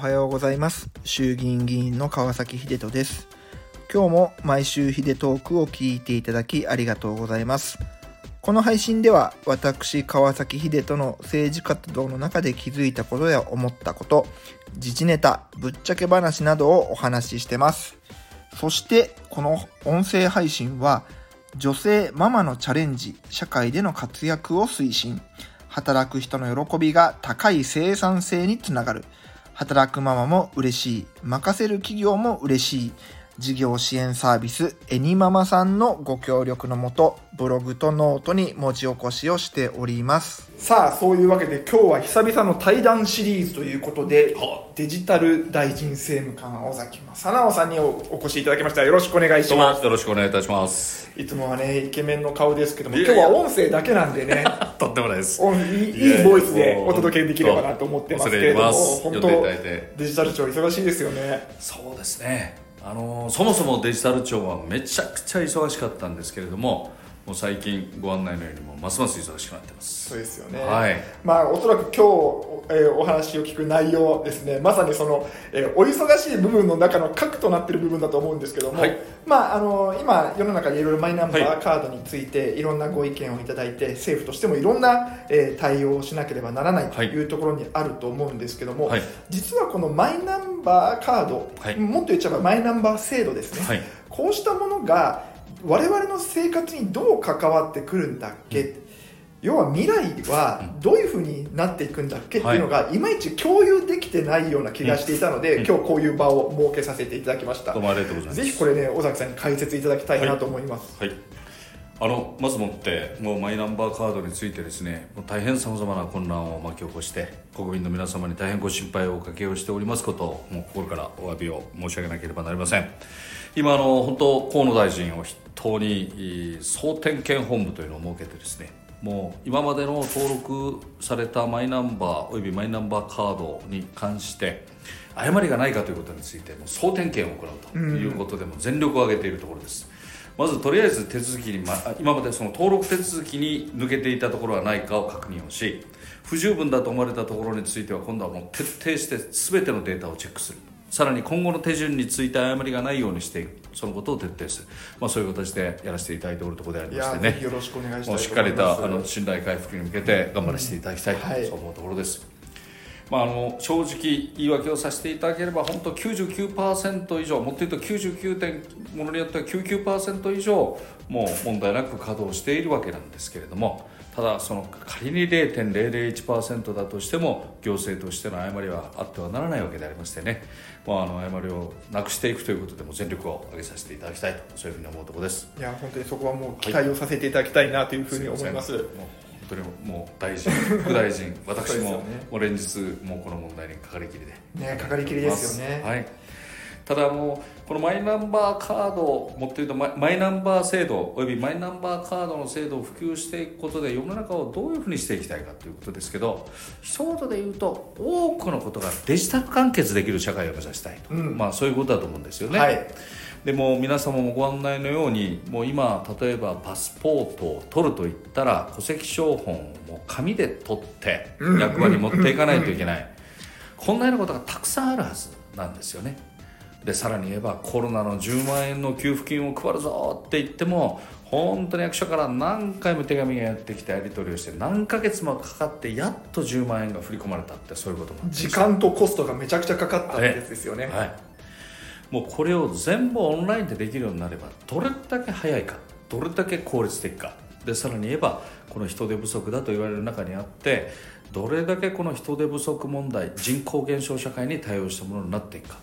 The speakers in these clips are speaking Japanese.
はようございます。衆議院議員の川崎秀人です。今日も毎週秀トークを聞いていただきありがとうございます。この配信では私川崎秀人の政治活動の中で気づいたことや思ったこと自治ネタぶっちゃけ話などをお話ししてます。そしてこの音声配信は女性ママのチャレンジ社会での活躍を推進。働く人の喜びが高い生産性につながる。働くママも嬉しい。任せる企業も嬉しい。事業支援サービスエニママさんのご協力のもとブログとノートに文字起こしをしております。さあそういうわけで今日は久々の対談シリーズということでデジタル大臣政務官尾崎正直さんにお越しいただきましたよろしくお願いします。よろしくお願いいたします。いつもはねイケメンの顔ですけども今日は音声だけなんでね。とってもないです。いいいボイスでお届けできればなと思ってますけれども本当デジタル庁忙しいですよね。そうですねあのそもそもデジタル庁はめちゃくちゃ忙しかったんですけれどももう最近ご案内のようにもますます忙しくなってます。そうですよね。はい。まあおそらく今日、えー、お話を聞く内容ですねまさにその、えー、お忙しい部分の中の核となっている部分だと思うんですけども、はい、まああの今世の中にいろいろマイナンバーカードについていろんなご意見をいただいて、はい、政府としてもいろんな、えー、対応をしなければならないとい。うところにあると思うんですけども、はい、実はこのマイナンバーカード、もっと言っちゃえばマイナンバー制度ですね、こうしたものが我々の生活にどう関わってくるんだっけ、うん、要は未来はどういうふうになっていくんだっけ？っていうのが、い、まいち共有できてないような気がしていたので、うん、今日こういう場を設けさせていただきました。どうもありがとうございます。ぜひこれね尾崎さんに解説いただきたいなと思います、はい、はい、あのまずもってもうマイナンバーカードについてですねもう大変さまざまな混乱を巻き起こして国民の皆様に大変ご心配をおかけをしておりますことをもう心からお詫びを申し上げなければなりません。今あの本当河野大臣を筆頭に総点検本部というのを設けてですねもう今までの登録されたマイナンバーおよびマイナンバーカードに関して誤りがないかということについても総点検を行うということでも全力を挙げているところです、まずとりあえず手続きに、ま、今までその登録手続きに抜けていたところはないかを確認をし不十分だと思われたところについては今度はもう徹底して全てのデータをチェックする。さらに今後の手順について誤りがないようにしていくそのことを徹底する、まあ、そういう形でやらせていただいておるところでありましてね。よろしくお願いします。しっかりとあの信頼回復に向けて頑張らせていただきたいと、そう思うところです、まあ、あの正直言い訳をさせていただければ本当99%以上もっと言うと99点ものによっては99%以上もう問題なく稼働しているわけなんですけれどもただその仮に0.001%だとしても行政としての誤りはあってはならないわけでありましてね、まあ、あの誤りをなくしていくということでも全力を挙げさせていただきたいとそういうふうに思うところです。いや本当にそこはもう期待をさせていただきたいなというふうに思います、はい、もう本当にもう大臣副大臣 私ももう連日もうこの問題にかかりきりで。ねかかりきりですよね。はい。ただもうこのマイナンバーカードもっと言うとマイナンバー制度およびマイナンバーカードの制度を普及していくことで世の中をどういうふうにしていきたいかということですけど一言で言うと多くのことがデジタル完結できる社会を目指したいと、うん、まあそういうことだと思うんですよね。はい。でも皆様もご案内のようにもう今例えばパスポートを取るといったら戸籍抄本を紙で取って役場に持っていかないといけない。こんなようなことがたくさんあるはずなんですよね。でさらに言えばコロナの10万円の給付金を配るぞって言っても本当に役所から何回も手紙がやってきてやり取りをして何ヶ月もかかってやっと10万円が振り込まれたってそういうこと時間とコストがめちゃくちゃかかったってやつですよね、はい、もうこれを全部オンラインでできるようになればどれだけ早いかどれだけ効率的か。でさらに言えばこの人手不足だと言われる中にあってどれだけこの人手不足問題人口減少社会に対応したものになっていくか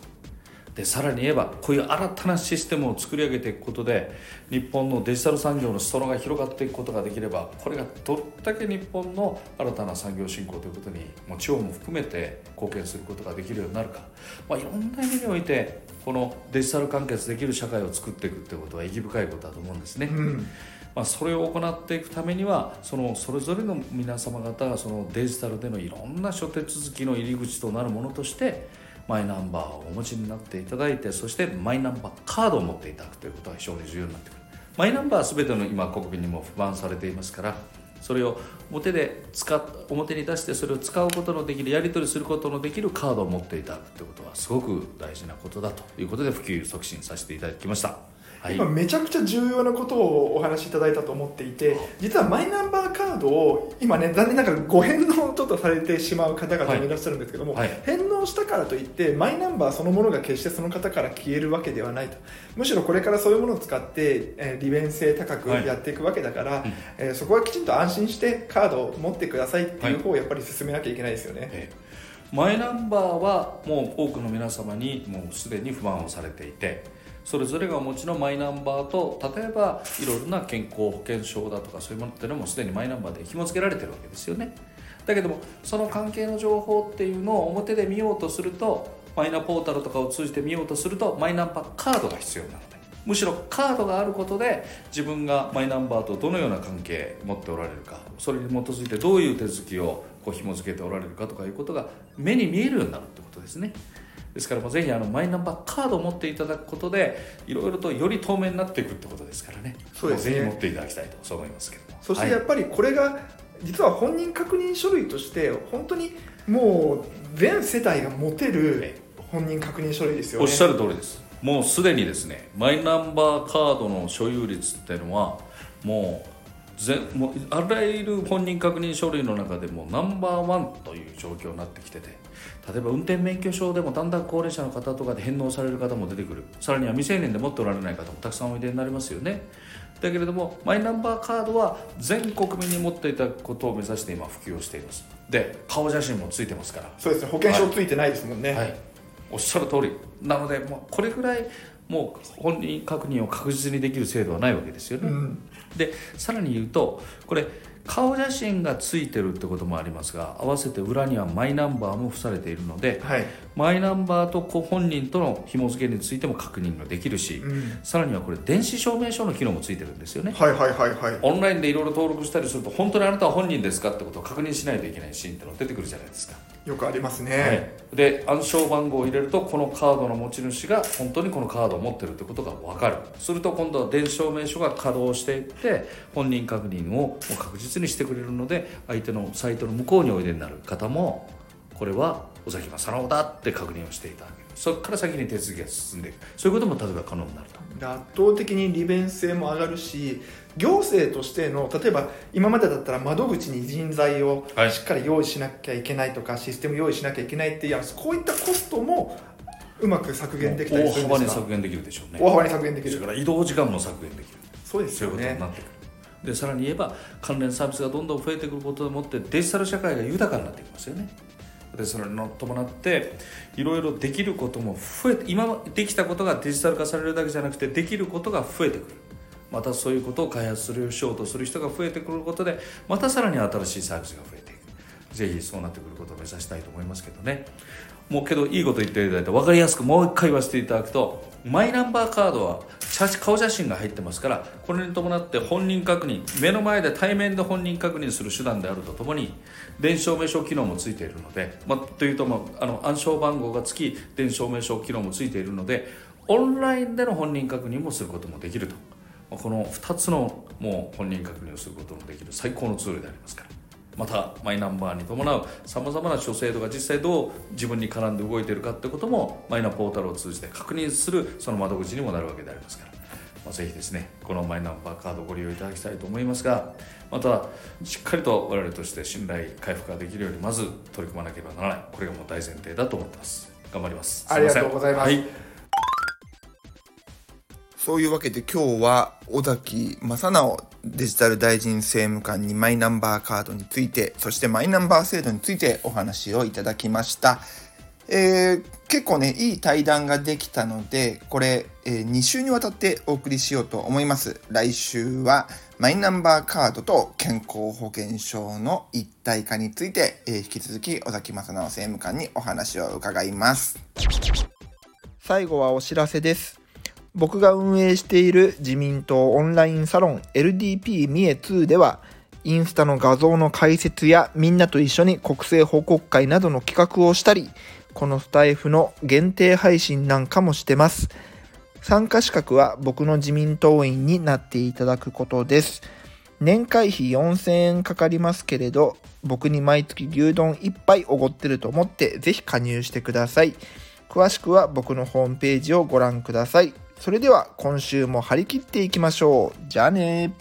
でさらに言えばこういう新たなシステムを作り上げていくことで日本のデジタル産業の裾野が広がっていくことができればこれがどれだけ日本の新たな産業振興ということにも地方も含めて貢献することができるようになるか、まあ、いろんな意味においてこのデジタル完結できる社会を作っていくということは意義深いことだと思うんですね。うんまあ、それを行っていくためにはそのそれぞれの皆様方がそのデジタルでのいろんな諸手続きの入り口となるものとしてマイナンバーをお持ちになっていただいてそしてマイナンバーカードを持っていただくということが非常に重要になってくる。マイナンバーは全ての今国民にも不安されていますからそれを表で使っ表に出してそれを使うことのできるやり取りすることのできるカードを持っていただくってことはすごく大事なことだということで普及促進させていただきました。はい、今めちゃくちゃ重要なことをお話しいただいたと思っていて実はマイナンバーカードを今ね残念ながらご返納ちょっとされてしまう方々もいらっしゃるんですけども、はい。はい。返納したからといってマイナンバーそのものが決してその方から消えるわけではないと。むしろこれからそういうものを使って、えー利便性高くはい。やっていくわけだから、うん。えーそこはきちんと安心してカードを持ってくださいっていう方をやっぱり進めなきゃいけないですよね。ええ。マイナンバーはもう多くの皆様にもうすでに不満をされていてそれぞれがお持ちのマイナンバーと例えばいろいろな健康保険証だとかそういうものっていうのもすでにマイナンバーで紐付けられてるわけですよねだけどもその関係の情報っていうのを表で見ようとするとマイナポータルとかを通じて見ようとするとマイナンバーカードが必要なのでむしろカードがあることで自分がマイナンバーとどのような関係持っておられるかそれに基づいてどういう手続きをこう紐付けておられるかとかいうことが目に見えるようになるってことですね。ですからもうぜひあのマイナンバーカードを持っていただくことでいろいろとより透明になっていくってことですからね。そうですね。ぜひ持っていただきたいとそう思いますけども。そしてやっぱりこれが実は本人確認書類として本当にもう全世帯が持てる本人確認書類ですよね。おっしゃる通りです。もうすでにですねマイナンバーカードの所有率っていうのはもう全もうあらゆる本人確認書類の中でもナンバーワンという状況になってきてて例えば運転免許証でもだんだん高齢者の方とかで返納される方も出てくる。さらには未成年で持っておられない方もたくさんおいでになりますよねだけれどもマイナンバーカードは全国民に持っていただくことを目指して今普及をしています。で顔写真もついてますから。そうですね。保険証ついてないですもんね。はい、おっしゃる通り。なのでもうこれぐらいもう本人確認を確実にできる制度はないわけですよね、うん。でさらに言うとこれ顔写真がついてるってこともありますが合わせて裏にはマイナンバーも付されているのではい。マイナンバーとご本人との紐付けについても確認ができるし、うん。さらにはこれ電子証明書の機能もついてるんですよね。はいはいはいはい。オンラインでいろいろ登録したりすると本当にあなたは本人ですかってことを確認しないといけないシーンってのが出てくるじゃないですか。よくありますはね。い、で暗証番号を入れるとこのカードの持ち主が本当にこのカードを持ってるってことが分かる。すると今度は電子証明書が稼働していって本人確認を確実にしてくれるので相手のサイトの向こうにおいでになる方もこれは尾崎正直だって確認をしていただけ。るそこから先に手続きが進んでいく。そういうことも例えば可能になると。で圧倒的に利便性も上がるし行政としての例えば今までだったら窓口に人材をはい。しっかり用意しなきゃいけないとか、システム用意しなきゃいけないっていうこういったコストもうまく削減できたり大するんですか？幅に削減できるでしょうね。大幅に削減できる。それから移動時間も削減できる。そうですそういうよねことになってくるでさらに言えば関連サービスがどんどん増えてくることでもってデジタル社会が豊かになってきますよね。でそれに伴っていろいろできることも増えて今できたことがデジタル化されるだけじゃなくてできることが増えてくる。またそういうことを開発するしようとする人が増えてくることでまたさらに新しいサービスが増えていく。ぜひそうなってくることを目指したいと思いますけどね。もうけどいいこと言っていただいて分かりやすくもう一回言わせていただくとマイナンバーカードは写真顔写真が入ってますからこれに伴って本人確認目の前で対面で本人確認する手段であるとともに電子証明書機能もついているので、まあ、というと、まあ、の暗証番号がつき電子証明書機能もついているのでオンラインでの本人確認もすることもできると。この2つのもう本人確認をすることのできる最高のツールでありますから。またマイナンバーに伴うさまざまな諸制度が実際どう自分に絡んで動いているかってこともマイナポータルを通じて確認するその窓口にもなるわけでありますから、まあ、ぜひですねこのマイナンバーカードをご利用いただきたいと思いますがまたしっかりと我々として信頼回復ができるようにまず取り組まなければならない。これがもう大前提だと思ってます。頑張ります。ありがとうございます。はい。そういうわけで今日は尾崎正直デジタル大臣政務官にマイナンバーカードについてそしてマイナンバー制度についてお話をいただきました、えー結構ねいい対談ができたのでこれ、え2週にわたってお送りしようと思います。来週はマイナンバーカードと健康保険証の一体化について、えー引き続き尾崎正直政務官にお話を伺います。最後はお知らせです。僕が運営している自民党オンラインサロン LDP 三重2ではインスタの画像の解説やみんなと一緒に国政報告会などの企画をしたりこのスタイフの限定配信なんかもしてます参加資格は僕の自民党員になっていただくことです年会費4000円かかりますけれど、僕に毎月牛丼1杯おごってると思ってぜひ加入してください。詳しくは僕のホームページをご覧ください。それでは今週も張り切っていきましょう。じゃあね